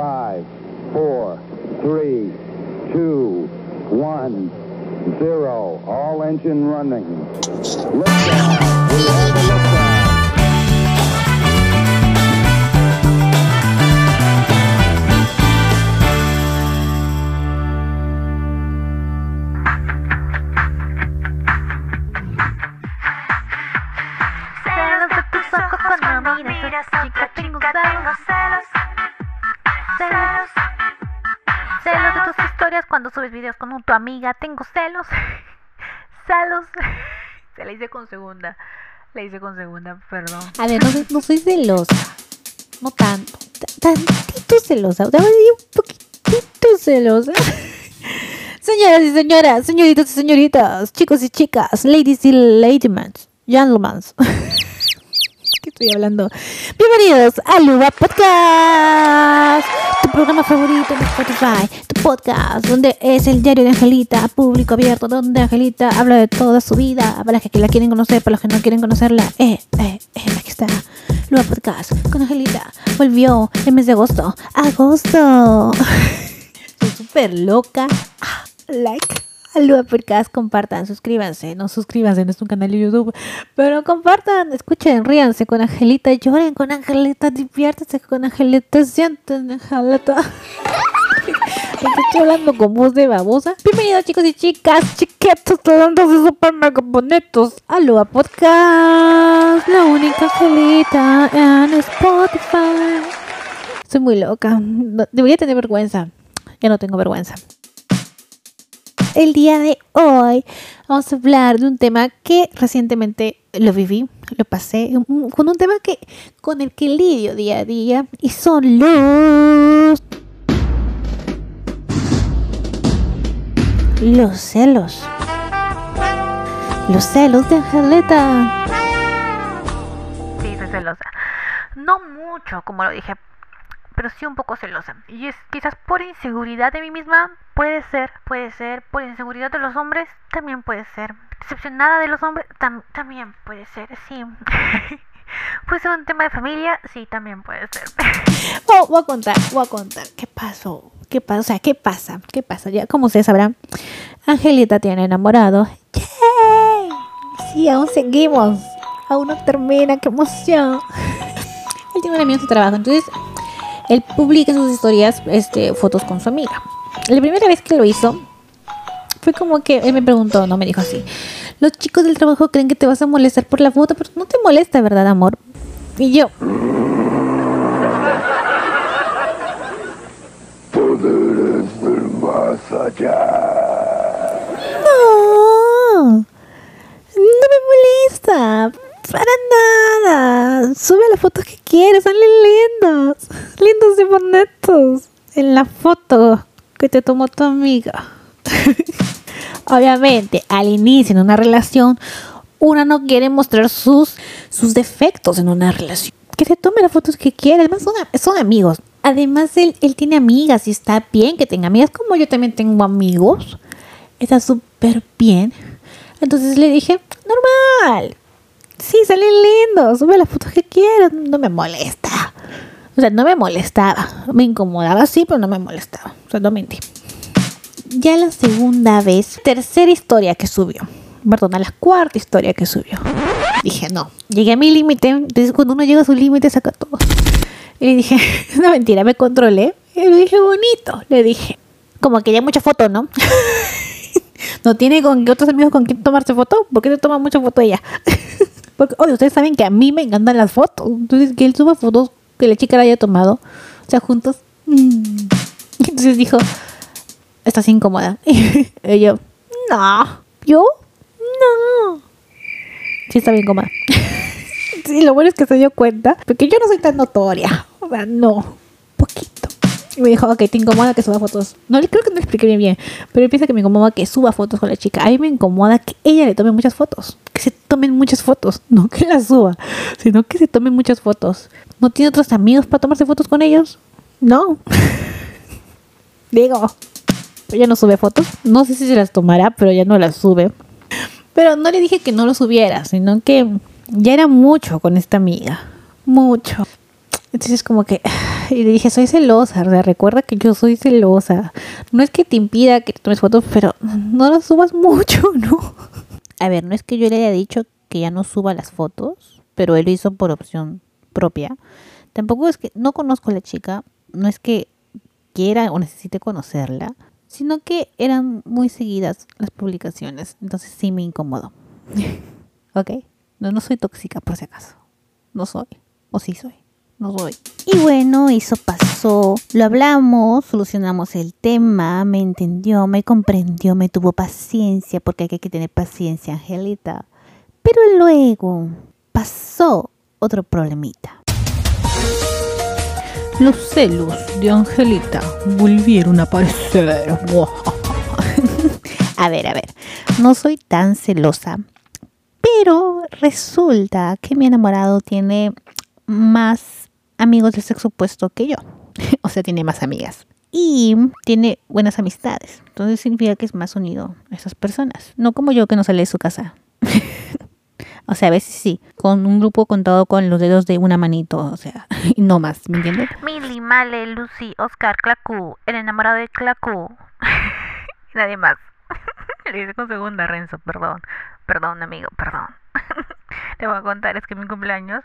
Five, four, three, two, one, zero. All engine running. Liftoff. We have a liftoff. Tengo celos. Celos. Celos de tus historias cuando subes videos con tu amiga, tengo celos. Celos. Se la hice con segunda. La hice con segunda, perdón. A ver, no, soy- celosa. No tanto. Tantito celosa. Un poquitito celosa. Señoras y señoras, señoritas y señoritas, chicos y chicas, ladies y ladymans, gentlemen. ¿Qué estoy hablando? Bienvenidos a Luba Podcast, tu programa favorito de Spotify, tu podcast, donde es el diario de Angelita, público abierto, donde Angelita habla de toda su vida, para los que la quieren conocer, para los que no quieren conocerla. Eh, eh, eh, aquí está, Luba Podcast con Angelita. Volvió el mes de agosto. ¡Agosto! Soy súper loca. Ah, Like. Alúa Podcast, compartan, suscríbanse, no suscríbanse, no es un canal de YouTube, pero compartan, escuchen, ríanse con Angelita, lloren con Angelita, diviértanse con Angelita, sienten Angelita. Estoy hablando con voz de babosa. Bienvenidos chicos y chicas, chiquetos, talentos y super mega bonitos. Alúa Podcast, la única Angelita en Spotify. Soy muy loca, debería tener vergüenza, ya no tengo vergüenza. El día de hoy vamos a hablar de un tema que recientemente lo viví, lo pasé, con un tema que con el que lidio día a día y son los los celos. Los celos de Angeleta. Sí, soy celosa. No mucho, como lo dije, pero sí un poco celosa. Y es quizás por inseguridad de mí misma, puede ser, puede ser. Por inseguridad de los hombres, también puede ser. Decepcionada de los hombres, tam- también puede ser, sí. puede ser un tema de familia, sí, también puede ser. Oh, voy a contar, voy a contar. ¿Qué pasó? ¿Qué pasa? O sea, ¿qué pasa? ¿Qué pasa? Ya, como ustedes sabrán, Angelita tiene enamorado. ¡Yay! Sí, aún seguimos. Aún no termina. ¡Qué emoción! Él tiene un amigo en su trabajo. Entonces, él publica sus historias este, fotos con su amiga. La primera vez que lo hizo, fue como que él me preguntó, no me dijo así. Los chicos del trabajo creen que te vas a molestar por la foto, pero no te molesta, ¿verdad, amor? Y yo, Poderes del más allá. No, no me molesta. Para nada. Sube las fotos que quieres, salen lindos. Lindos y bonitos. En la foto que te tomó tu amiga. Obviamente, al inicio en una relación, una no quiere mostrar sus, sus defectos en una relación. Que se tome las fotos que quiere. Además, son, amigos. Además, él, él tiene amigas y está bien que tenga amigas. Como yo también tengo amigos. Está súper bien. Entonces le dije, normal. Sí, salen lindos. Sube las fotos que quieras. No me molesta. O sea, no me molestaba. Me incomodaba, sí, pero no me molestaba. O sea, no mentí. Ya la segunda vez, tercera historia que subió. Perdón, la cuarta historia que subió. Dije, no. Llegué a mi límite. Entonces, cuando uno llega a su límite, saca todo. Y le dije, no mentira, me controlé. Y le dije, bonito. Le dije, como que ya mucha foto, ¿no? no tiene con otros amigos con quien tomarse foto. ¿Por qué te toma mucha foto ella? Porque, oye, ustedes saben que a mí me encantan las fotos. Entonces, que él suba fotos que la chica la haya tomado. O sea, juntos. mm. Entonces dijo, estás incómoda. y yo, no. ¿Yo? No. Sí, estaba incómoda. sí, lo bueno es que se dio cuenta. Porque yo no soy tan notoria. O sea, no. Y me dijo, ok, te incomoda que suba fotos. No, creo que no le expliqué bien bien. Pero él piensa que me incomoda que suba fotos con la chica. A mí me incomoda que ella le tome muchas fotos. Que se tomen muchas fotos. No que las suba, sino que se tomen muchas fotos. ¿No tiene otros amigos para tomarse fotos con ellos? No. Digo, ella no sube fotos. No sé si se las tomará, pero ya no las sube. Pero no le dije que no lo subiera, sino que ya era mucho con esta amiga. Mucho. Entonces como que Y le dije, soy celosa, o recuerda que yo soy celosa. No es que te impida que tomes fotos, pero no las subas mucho, ¿no? A ver, no es que yo le haya dicho que ya no suba las fotos, pero él lo hizo por opción propia. Tampoco es que no conozco a la chica, no es que quiera o necesite conocerla, sino que eran muy seguidas las publicaciones, entonces sí me incomodó. ¿Ok? No, no soy tóxica por si acaso. No soy. O sí soy. No soy. Y bueno, eso pasó. Lo hablamos, solucionamos el tema, me entendió, me comprendió, me tuvo paciencia, porque hay que tener paciencia, Angelita. Pero luego pasó otro problemita. Los celos de Angelita volvieron a aparecer. a ver, a ver, no soy tan celosa, pero resulta que mi enamorado tiene más amigos del sexo opuesto que yo. o sea, tiene más amigas. Y tiene buenas amistades. Entonces significa que es más unido a esas personas. No como yo que no sale de su casa. o sea, a veces sí. Con un grupo contado con los dedos de una manito. O sea, no más. ¿Me entiendes? Mili, Male, Lucy, Oscar, Clacu, el enamorado de Clacu. Nadie más. Le hice con segunda, Renzo, perdón. Perdón, amigo, perdón. Te voy a contar, es que en mi cumpleaños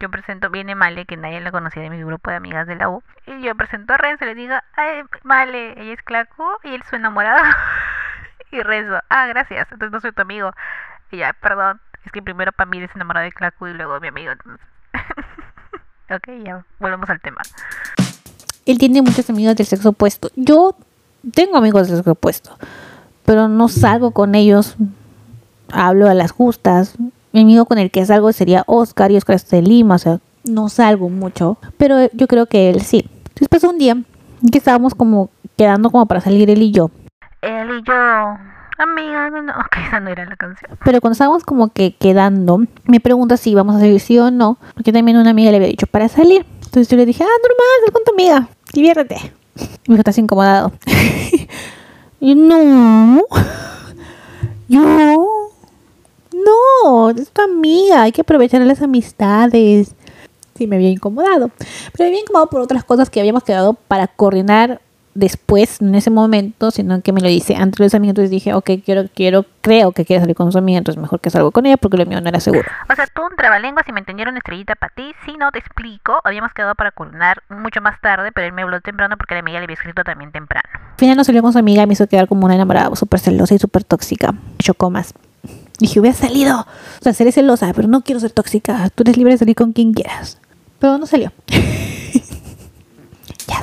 yo presento, viene Male, que nadie la conocía de mi grupo de amigas de la U, y yo presento a Renzo le digo, ay, Male, ella es Clacu y él es su enamorado. y Renzo, ah, gracias, entonces no soy tu amigo. Y ya, perdón, es que primero para es enamorado de Clacu y luego mi amigo. ok, ya, volvemos al tema. Él tiene muchas amigas del sexo opuesto. Yo tengo amigos del sexo opuesto, pero no salgo con ellos. Hablo a las justas. Mi amigo con el que salgo sería Oscar y Oscar es de Lima, o sea, no salgo mucho, pero yo creo que él sí. Después un día que estábamos como quedando como para salir él y yo. Él y yo, amiga, no, no, ok, esa no era la canción. Pero cuando estábamos como que quedando, me pregunta si íbamos a salir sí o no, porque también una amiga le había dicho para salir. Entonces yo le dije, ah, normal, sal con tu amiga, diviértete. Y me dijo, estás incomodado. y yo, no, yo, no, es tu amiga, hay que aprovechar las amistades. Sí, me había incomodado. Pero me había incomodado por otras cosas que habíamos quedado para coordinar después, en ese momento, sino que me lo dice antes de los amigos. Entonces dije, ok, quiero, quiero, creo que quiere salir con su amiga, entonces mejor que salgo con ella porque lo mío no era seguro. O sea, tú un trabalenguas y me entendieron estrellita para ti. Si no, te explico. Habíamos quedado para coordinar mucho más tarde, pero él me habló temprano porque la amiga le había escrito también temprano. Al final no salió con su amiga y me hizo quedar como una enamorada súper celosa y súper tóxica. Chocó más. Dije, hubiera salido. O sea, seré celosa, pero no quiero ser tóxica. Tú eres libre de salir con quien quieras. Pero no salió. ya.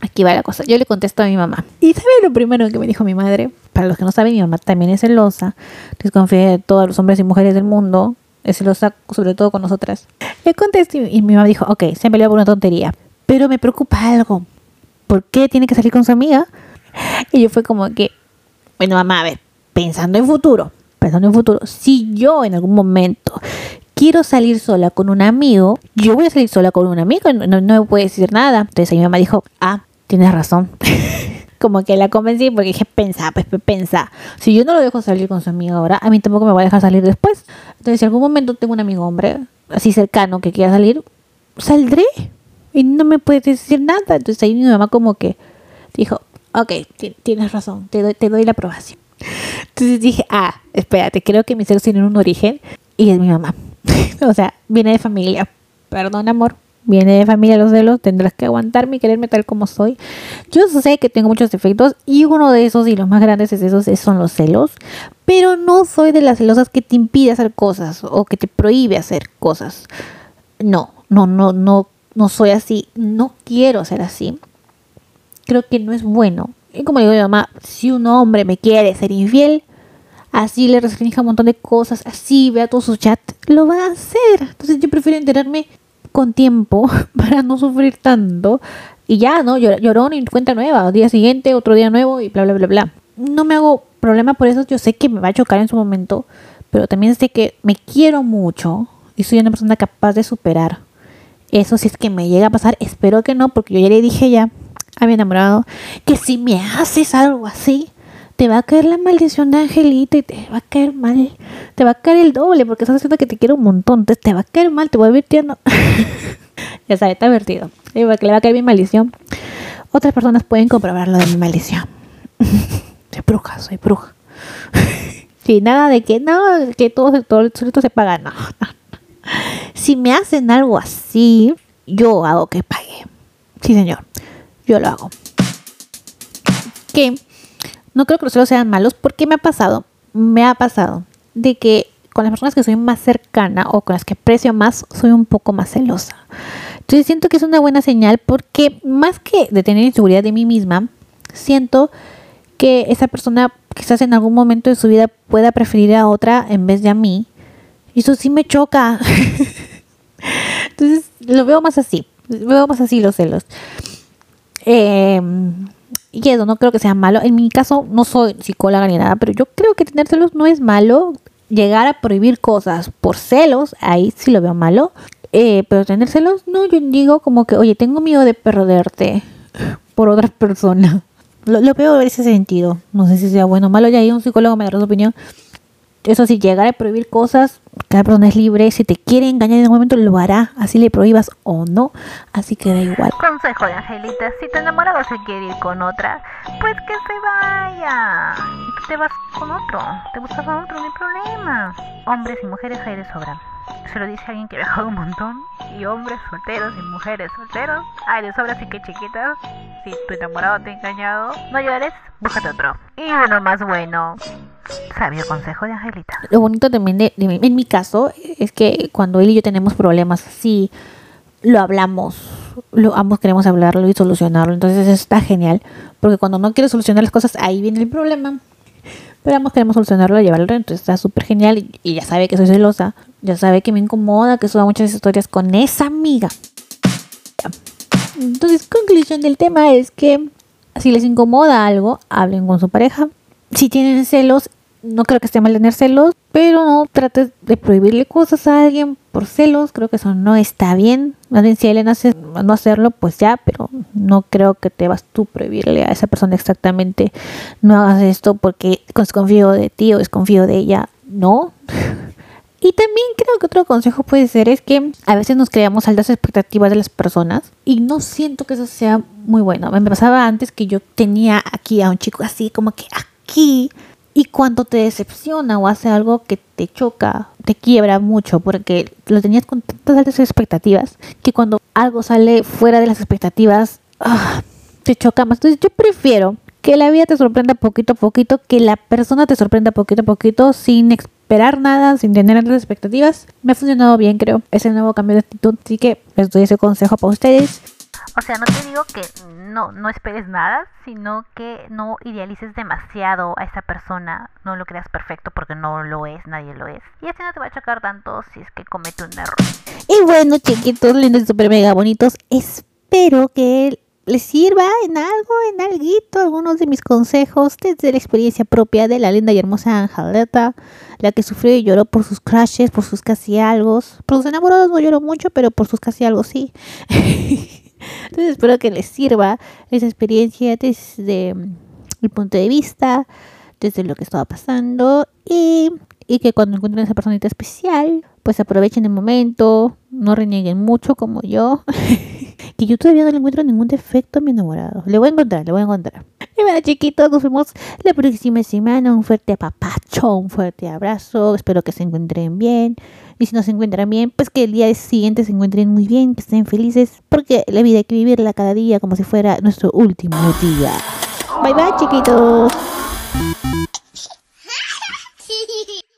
Aquí va la cosa. Yo le contesto a mi mamá. ¿Y sabe lo primero que me dijo mi madre? Para los que no saben, mi mamá también es celosa. Desconfía de todos los hombres y mujeres del mundo. Es celosa sobre todo con nosotras. Le contesté y mi mamá dijo, ok, se han peleado por una tontería. Pero me preocupa algo. ¿Por qué tiene que salir con su amiga? Y yo fue como que, bueno, mamá, a ver, pensando en futuro, pensando en futuro, si yo en algún momento quiero salir sola con un amigo, yo voy a salir sola con un amigo, no, no, me puede decir nada. Entonces mi mamá dijo, ah, tienes razón. Como que la convencí porque dije, pensa, pues pensa. Si yo no lo dejo salir con su amigo ahora, a mí tampoco me va a dejar salir después. Entonces, si algún momento tengo un amigo hombre así cercano que quiera salir, saldré. Y no me puede decir nada. Entonces ahí mi mamá como que dijo, ok, tienes razón, te doy, te doy la aprobación. Entonces dije, ah, espérate, creo que mis celos tienen un origen y es mi mamá. o sea, viene de familia. Perdón, amor. Viene de familia los celos, tendrás que aguantarme y quererme tal como soy. Yo sé que tengo muchos defectos y uno de esos y los más grandes es esos son los celos, pero no soy de las celosas que te impide hacer cosas o que te prohíbe hacer cosas. No, no, no, no, no soy así. No quiero ser así. Creo que no es bueno. Y como digo mi mamá, si un hombre me quiere ser infiel, así le restrinja un montón de cosas, así vea todos sus chats, lo va a hacer. Entonces yo prefiero enterarme con tiempo para no sufrir tanto. Y ya, ¿no? Llorón y cuenta nueva. Día siguiente, otro día nuevo y bla, bla, bla, bla. No me hago problema por eso. Yo sé que me va a chocar en su momento. Pero también sé que me quiero mucho. Y soy una persona capaz de superar. Eso si es que me llega a pasar. Espero que no, porque yo ya le dije ya a mi enamorado que si me haces algo así, te va a caer la maldición de Angelita y te va a caer mal. Te va a caer el doble porque estás haciendo que te quiero un montón. Entonces te va a caer mal, te voy a ir tierno. Ya sabe, está. Y porque le va a caer mi maldición. Otras personas pueden comprobarlo de mi maldición. soy bruja, soy bruja. sí, nada de que no, que todo, todo el solito se paga. No, no. Si me hacen algo así, yo hago que pague. Sí, señor. Yo lo hago. Que no creo que los celos sean malos porque me ha pasado, me ha pasado de que con las personas que soy más cercana o con las que aprecio más, soy un poco más celosa. Entonces siento que es una buena señal porque más que de tener inseguridad de mí misma, siento que esa persona quizás en algún momento de su vida pueda preferir a otra en vez de a mí. Y eso sí me choca. Entonces lo veo más así. Veo más así los celos. Eh, y eso no creo que sea malo. En mi caso no soy psicóloga ni nada, pero yo creo que tener celos no es malo. Llegar a prohibir cosas por celos, ahí sí lo veo malo. Eh, pero tener celos, no, yo digo como que, oye, tengo miedo de perderte por otra persona. Lo, veo en ese sentido. No sé si sea bueno o malo, ya ahí un psicólogo me dará su opinión. Eso sí, llegar a prohibir cosas, cada persona es libre. Si te quiere engañar en un momento, lo hará. Así le prohíbas o no. Así que da igual. Consejo de Angelita, si tu enamorado se quiere ir con otra, pues que se vaya. Y que te vas con otro. Te buscas a otro, no hay problema. Hombres y mujeres hay de sobra. Se lo dice alguien que ha viajado un montón. Y hombres solteros y mujeres solteros hay de sobra, así que chiquitas. Si tu enamorado te ha engañado, no llores, búscate otro. Y uno más bueno. Sabio consejo de Angelita. Lo bonito también de, en mi caso es que cuando él y yo tenemos problemas así, lo hablamos, lo, ambos queremos hablarlo y solucionarlo. Entonces eso está genial, porque cuando no quieres solucionar las cosas, ahí viene el problema. Pero ambos queremos solucionarlo y llevarlo, entonces está súper genial. Y, y ya sabe que soy celosa, ya sabe que me incomoda, que suba muchas historias con esa amiga. Entonces, conclusión del tema es que si les incomoda algo, hablen con su pareja. Si tienen celos, no creo que esté mal tener celos, pero no trates de prohibirle cosas a alguien por celos. Creo que eso no está bien. Más bien, si a él le nace no hacerlo, pues ya, pero no creo que te vas tú prohibirle a esa persona exactamente no hagas esto porque desconfío de ti o desconfío de ella. No. Y también creo que otro consejo puede ser es que a veces nos creamos altas expectativas de las personas y no siento que eso sea muy bueno. Me pasaba antes que yo tenía aquí a un chico así como que aquí y cuando te decepciona o hace algo que te choca, te quiebra mucho porque lo tenías con tantas altas expectativas que cuando algo sale fuera de las expectativas ah, te choca más. Entonces yo prefiero que la vida te sorprenda poquito a poquito, que la persona te sorprenda poquito a poquito sin esperar nada, sin tener altas expectativas. Me ha funcionado bien, creo, ese nuevo cambio de actitud. Así que les doy ese consejo para ustedes. O sea, no te digo que no, no esperes nada, sino que no idealices demasiado a esa persona, no lo creas perfecto porque no lo es, nadie lo es. Y así no te va a chocar tanto si es que comete un error. Y bueno, chiquitos, lindos y super mega bonitos, espero que les sirva en algo, en alguito, algunos de mis consejos desde la experiencia propia de la linda y hermosa Angeleta, la que sufrió y lloró por sus crashes, por sus casi algo. Por sus enamorados no lloró mucho, pero por sus casi algo sí. Entonces espero que les sirva esa experiencia desde mi punto de vista, desde lo que estaba pasando y, y que cuando encuentren a esa personita especial, pues aprovechen el momento, no renieguen mucho como yo. que yo todavía no le encuentro ningún defecto a mi enamorado. Le voy a encontrar, le voy a encontrar. Y bueno, chiquitos, nos vemos la próxima semana. Un fuerte apapacho, un fuerte abrazo. Espero que se encuentren bien. Y si no se encuentran bien, pues que el día siguiente se encuentren muy bien, que estén felices. Porque la vida hay que vivirla cada día como si fuera nuestro último día. Bye bye, chiquitos.